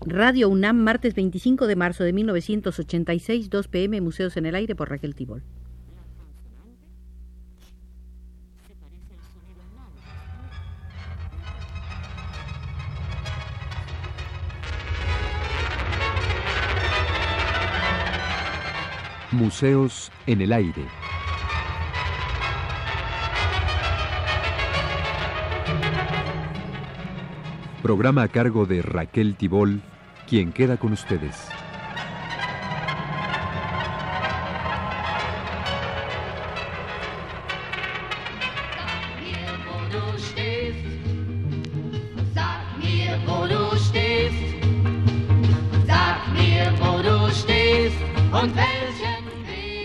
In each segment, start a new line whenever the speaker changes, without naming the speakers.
Radio UNAM, martes 25 de marzo de 1986, 2 pm, Museos en el Aire por Raquel Tibol.
Museos en el Aire. Programa a cargo de Raquel Tibol, quien queda con ustedes.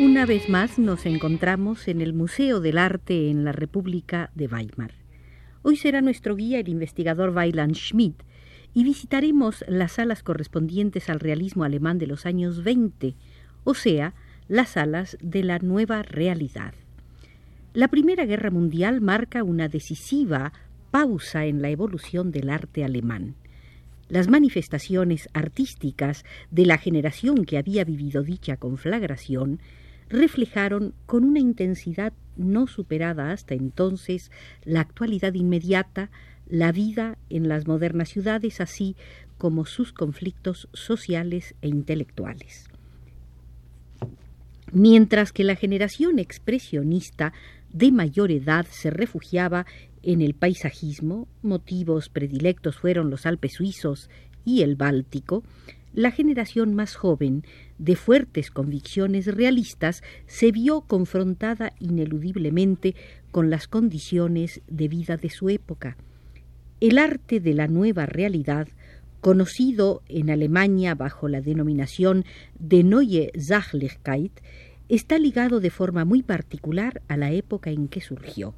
Una vez más nos encontramos en el Museo del Arte en la República de Weimar. Hoy será nuestro guía el investigador Weiland Schmidt y visitaremos las salas correspondientes al realismo alemán de los años 20, o sea, las salas de la nueva realidad. La Primera Guerra Mundial marca una decisiva pausa en la evolución del arte alemán. Las manifestaciones artísticas de la generación que había vivido dicha conflagración reflejaron con una intensidad no superada hasta entonces la actualidad inmediata, la vida en las modernas ciudades, así como sus conflictos sociales e intelectuales. Mientras que la generación expresionista de mayor edad se refugiaba en el paisajismo, motivos predilectos fueron los Alpes suizos y el Báltico, la generación más joven, de fuertes convicciones realistas, se vio confrontada ineludiblemente con las condiciones de vida de su época. El arte de la nueva realidad, conocido en Alemania bajo la denominación de Neue Sachlichkeit, está ligado de forma muy particular a la época en que surgió.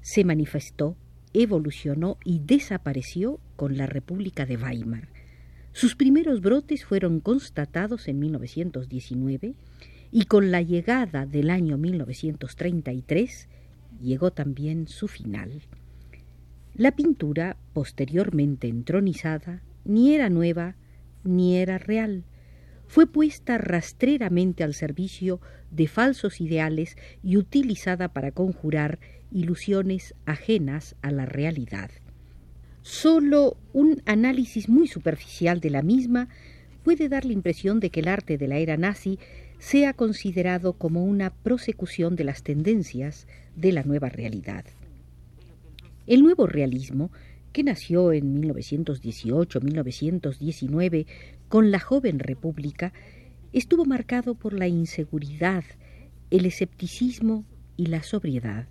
Se manifestó, evolucionó y desapareció con la República de Weimar. Sus primeros brotes fueron constatados en 1919 y con la llegada del año 1933 llegó también su final. La pintura, posteriormente entronizada, ni era nueva ni era real. Fue puesta rastreramente al servicio de falsos ideales y utilizada para conjurar ilusiones ajenas a la realidad. Solo un análisis muy superficial de la misma puede dar la impresión de que el arte de la era nazi sea considerado como una prosecución de las tendencias de la nueva realidad. El nuevo realismo, que nació en 1918-1919 con la joven república, estuvo marcado por la inseguridad, el escepticismo y la sobriedad.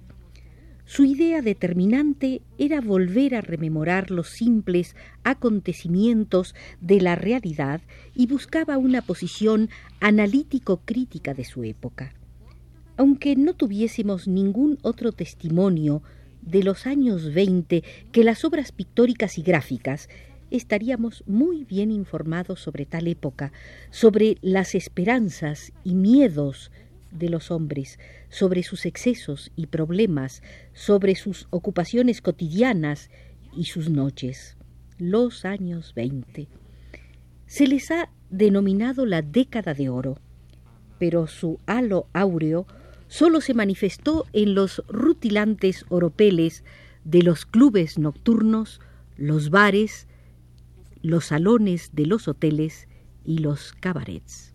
Su idea determinante era volver a rememorar los simples acontecimientos de la realidad y buscaba una posición analítico-crítica de su época. Aunque no tuviésemos ningún otro testimonio de los años veinte que las obras pictóricas y gráficas, estaríamos muy bien informados sobre tal época, sobre las esperanzas y miedos de los hombres, sobre sus excesos y problemas, sobre sus ocupaciones cotidianas y sus noches. Los años veinte. Se les ha denominado la década de oro, pero su halo áureo solo se manifestó en los rutilantes oropeles de los clubes nocturnos, los bares, los salones de los hoteles y los cabarets.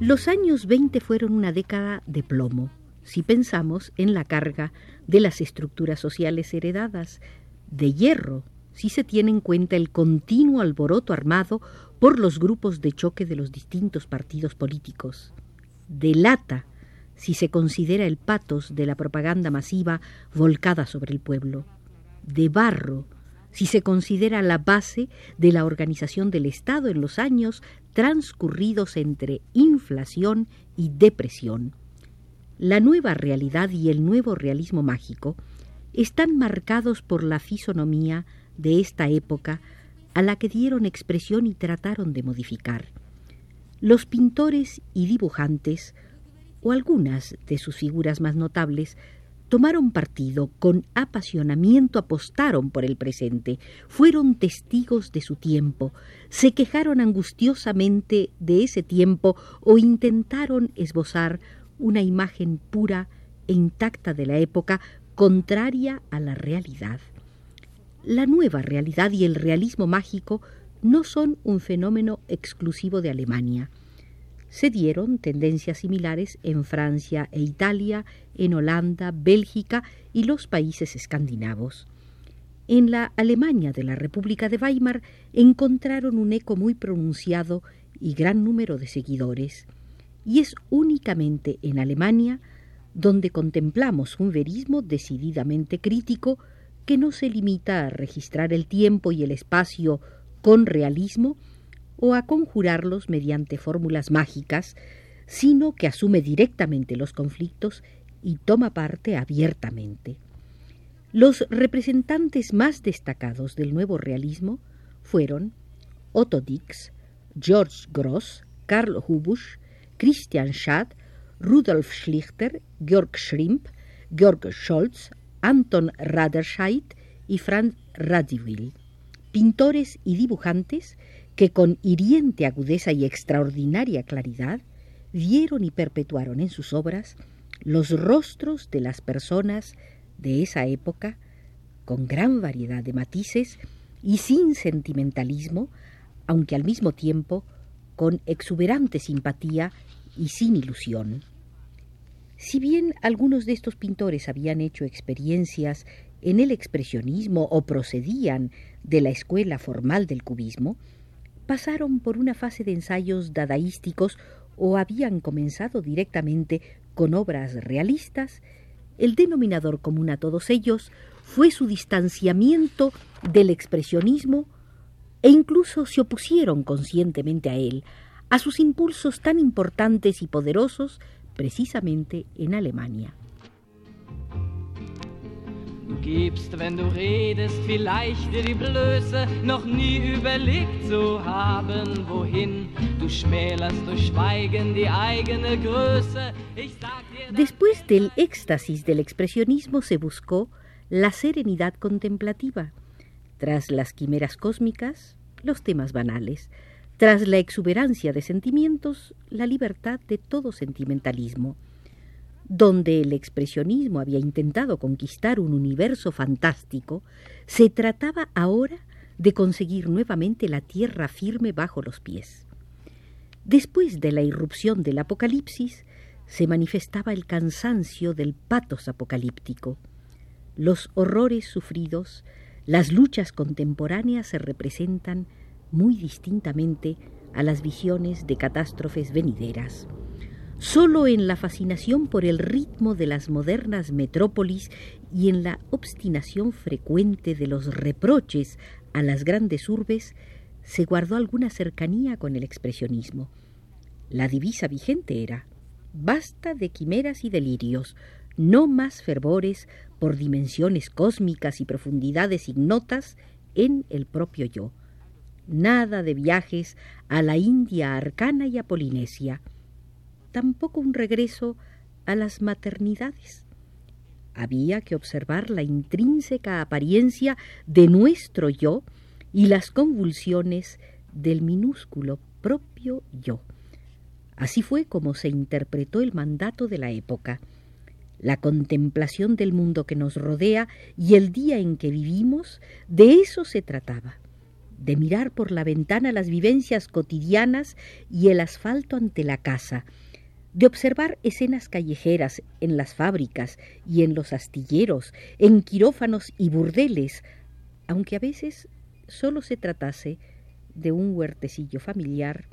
Los años 20 fueron una década de plomo, si pensamos en la carga de las estructuras sociales heredadas, de hierro, si se tiene en cuenta el continuo alboroto armado por los grupos de choque de los distintos partidos políticos, de lata, si se considera el patos de la propaganda masiva volcada sobre el pueblo, de barro, si se considera la base de la organización del Estado en los años transcurridos entre inflación y depresión. La nueva realidad y el nuevo realismo mágico están marcados por la fisonomía de esta época a la que dieron expresión y trataron de modificar. los pintores y dibujantes, o algunas de sus figuras más notables, tomaron partido, con apasionamiento apostaron por el presente, fueron testigos de su tiempo, se quejaron angustiosamente de ese tiempo o intentaron esbozar una imagen pura e intacta de la época contraria a la realidad. La nueva realidad y el realismo mágico no son un fenómeno exclusivo de Alemania. Se dieron tendencias similares en Francia e Italia, en Holanda, Bélgica y los países escandinavos. En la Alemania de la República de Weimar encontraron un eco muy pronunciado y gran número de seguidores, y es únicamente en Alemania donde contemplamos un verismo decididamente crítico que no se limita a registrar el tiempo y el espacio con realismo o a conjurarlos mediante fórmulas mágicas, sino que asume directamente los conflictos y toma parte abiertamente. Los representantes más destacados del nuevo realismo fueron Otto Dix, George Gross, Karl Hubusch, Christian Schad, Rudolf Schlichter, Georg Schrimp, Georg Scholz, Anton Raderscheid y Franz Radziwill, pintores y dibujantes que con hiriente agudeza y extraordinaria claridad vieron y perpetuaron en sus obras los rostros de las personas de esa época con gran variedad de matices y sin sentimentalismo, aunque al mismo tiempo con exuberante simpatía y sin ilusión. Si bien algunos de estos pintores habían hecho experiencias en el expresionismo o procedían de la escuela formal del cubismo, pasaron por una fase de ensayos dadaísticos o habían comenzado directamente con obras realistas, el denominador común a todos ellos fue su distanciamiento del expresionismo e incluso se opusieron conscientemente a él, a sus impulsos tan importantes y poderosos precisamente en Alemania.
Gibst, wenn du redest, vielleicht dir die Blöße, noch nie überlegt zu haben, wohin du schmälerst durch Schweigen die eigene Größe. Ich sag dir
Después del éxtasis del expresionismo se buscó la serenidad contemplativa. Tras las quimeras cósmicas, los temas banales. Tras la exuberancia de sentimientos, la libertad de todo sentimentalismo donde el expresionismo había intentado conquistar un universo fantástico, se trataba ahora de conseguir nuevamente la tierra firme bajo los pies. Después de la irrupción del Apocalipsis, se manifestaba el cansancio del patos apocalíptico. Los horrores sufridos, las luchas contemporáneas se representan muy distintamente a las visiones de catástrofes venideras. Solo en la fascinación por el ritmo de las modernas metrópolis y en la obstinación frecuente de los reproches a las grandes urbes se guardó alguna cercanía con el expresionismo. La divisa vigente era basta de quimeras y delirios, no más fervores por dimensiones cósmicas y profundidades ignotas en el propio yo. Nada de viajes a la India arcana y a Polinesia tampoco un regreso a las maternidades. Había que observar la intrínseca apariencia de nuestro yo y las convulsiones del minúsculo propio yo. Así fue como se interpretó el mandato de la época. La contemplación del mundo que nos rodea y el día en que vivimos, de eso se trataba de mirar por la ventana las vivencias cotidianas y el asfalto ante la casa, de observar escenas callejeras en las fábricas y en los astilleros, en quirófanos y burdeles, aunque a veces solo se tratase de un huertecillo familiar,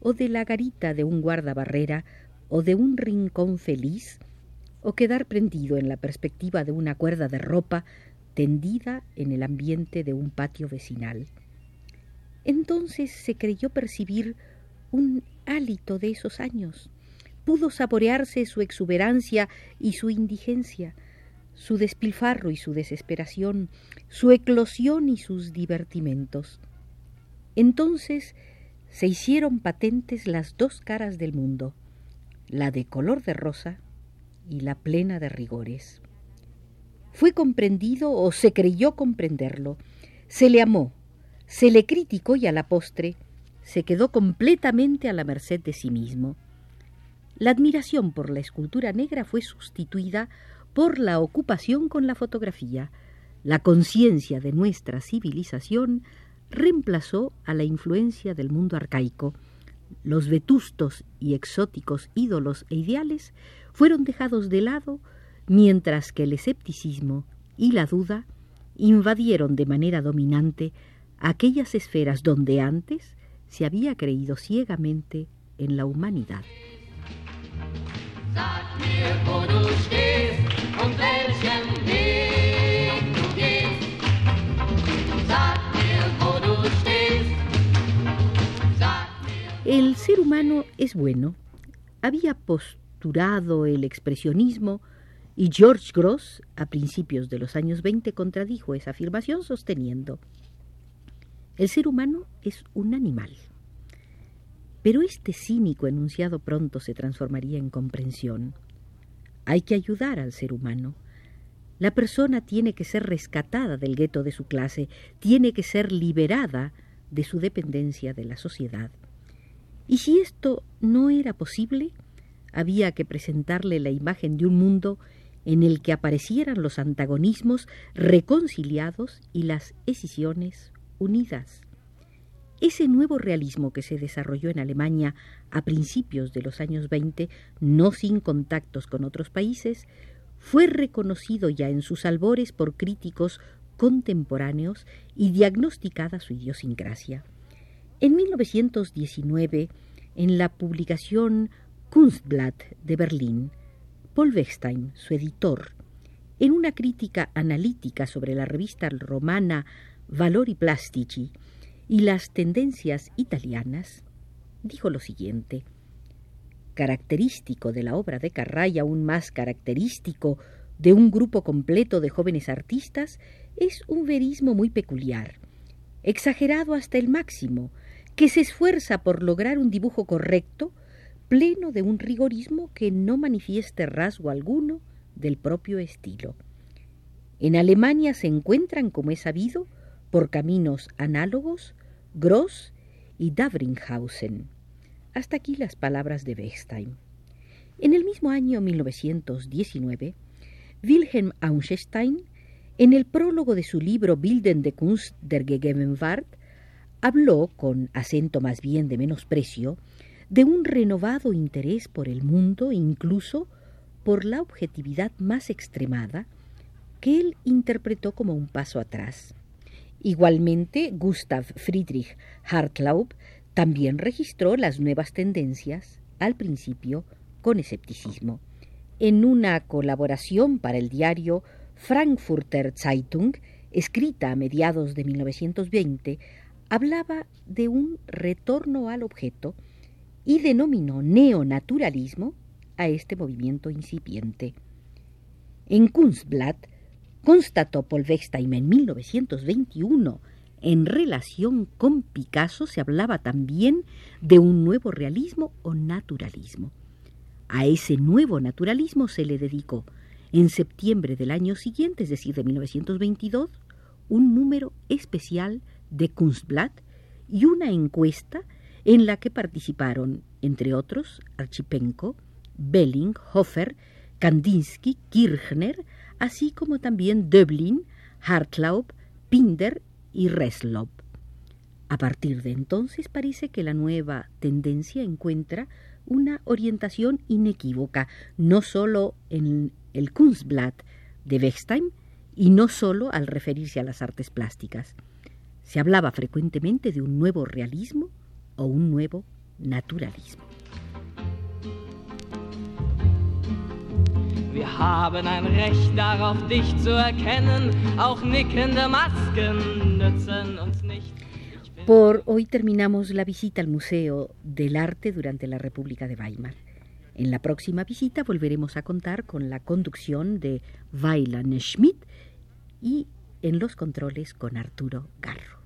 o de la garita de un guardabarrera, o de un rincón feliz, o quedar prendido en la perspectiva de una cuerda de ropa tendida en el ambiente de un patio vecinal. Entonces se creyó percibir un hálito de esos años, pudo saborearse su exuberancia y su indigencia, su despilfarro y su desesperación, su eclosión y sus divertimentos. Entonces se hicieron patentes las dos caras del mundo, la de color de rosa y la plena de rigores. Fue comprendido o se creyó comprenderlo, se le amó, se le criticó y a la postre se quedó completamente a la merced de sí mismo. La admiración por la escultura negra fue sustituida por la ocupación con la fotografía. La conciencia de nuestra civilización reemplazó a la influencia del mundo arcaico. Los vetustos y exóticos ídolos e ideales fueron dejados de lado, mientras que el escepticismo y la duda invadieron de manera dominante aquellas esferas donde antes se había creído ciegamente en la humanidad. El ser humano es bueno. Había posturado el expresionismo y George Gross, a principios de los años 20, contradijo esa afirmación sosteniendo el ser humano es un animal. Pero este cínico enunciado pronto se transformaría en comprensión. Hay que ayudar al ser humano. La persona tiene que ser rescatada del gueto de su clase, tiene que ser liberada de su dependencia de la sociedad. Y si esto no era posible, había que presentarle la imagen de un mundo en el que aparecieran los antagonismos reconciliados y las escisiones unidas. Ese nuevo realismo que se desarrolló en Alemania a principios de los años 20, no sin contactos con otros países, fue reconocido ya en sus albores por críticos contemporáneos y diagnosticada su idiosincrasia. En 1919, en la publicación Kunstblatt de Berlín, Paul Wechstein, su editor, en una crítica analítica sobre la revista romana Valori Plastici y las tendencias italianas, dijo lo siguiente. Característico de la obra de Carray, aún más característico de un grupo completo de jóvenes artistas, es un verismo muy peculiar, exagerado hasta el máximo, que se esfuerza por lograr un dibujo correcto, pleno de un rigorismo que no manifieste rasgo alguno del propio estilo. En Alemania se encuentran, como es sabido, por caminos análogos, Gross y Davringhausen. Hasta aquí las palabras de Bechstein. En el mismo año 1919, Wilhelm Auenstein, en el prólogo de su libro Bildende Kunst der Gegenwart, habló, con acento más bien de menosprecio, de un renovado interés por el mundo, incluso por la objetividad más extremada, que él interpretó como un paso atrás. Igualmente, Gustav Friedrich Hartlaub también registró las nuevas tendencias, al principio con escepticismo. En una colaboración para el diario Frankfurter Zeitung, escrita a mediados de 1920, hablaba de un retorno al objeto y denominó neonaturalismo a este movimiento incipiente. En Kunstblatt constató Paul Wechstein en 1921. En relación con Picasso se hablaba también de un nuevo realismo o naturalismo. A ese nuevo naturalismo se le dedicó en septiembre del año siguiente, es decir, de 1922, un número especial de Kunstblatt y una encuesta en la que participaron, entre otros, Archipenko, Belling, Hofer, Kandinsky, Kirchner, así como también Döblin, Hartlaub, Pinder y Reslov. A partir de entonces parece que la nueva tendencia encuentra una orientación inequívoca, no sólo en el Kunstblatt de Bechstein y no sólo al referirse a las artes plásticas. Se hablaba frecuentemente de un nuevo realismo o un nuevo naturalismo. Por hoy terminamos la visita al Museo del Arte durante la República de Weimar. En la próxima visita volveremos a contar con la conducción de Weiland Schmidt y en los controles con Arturo Garro.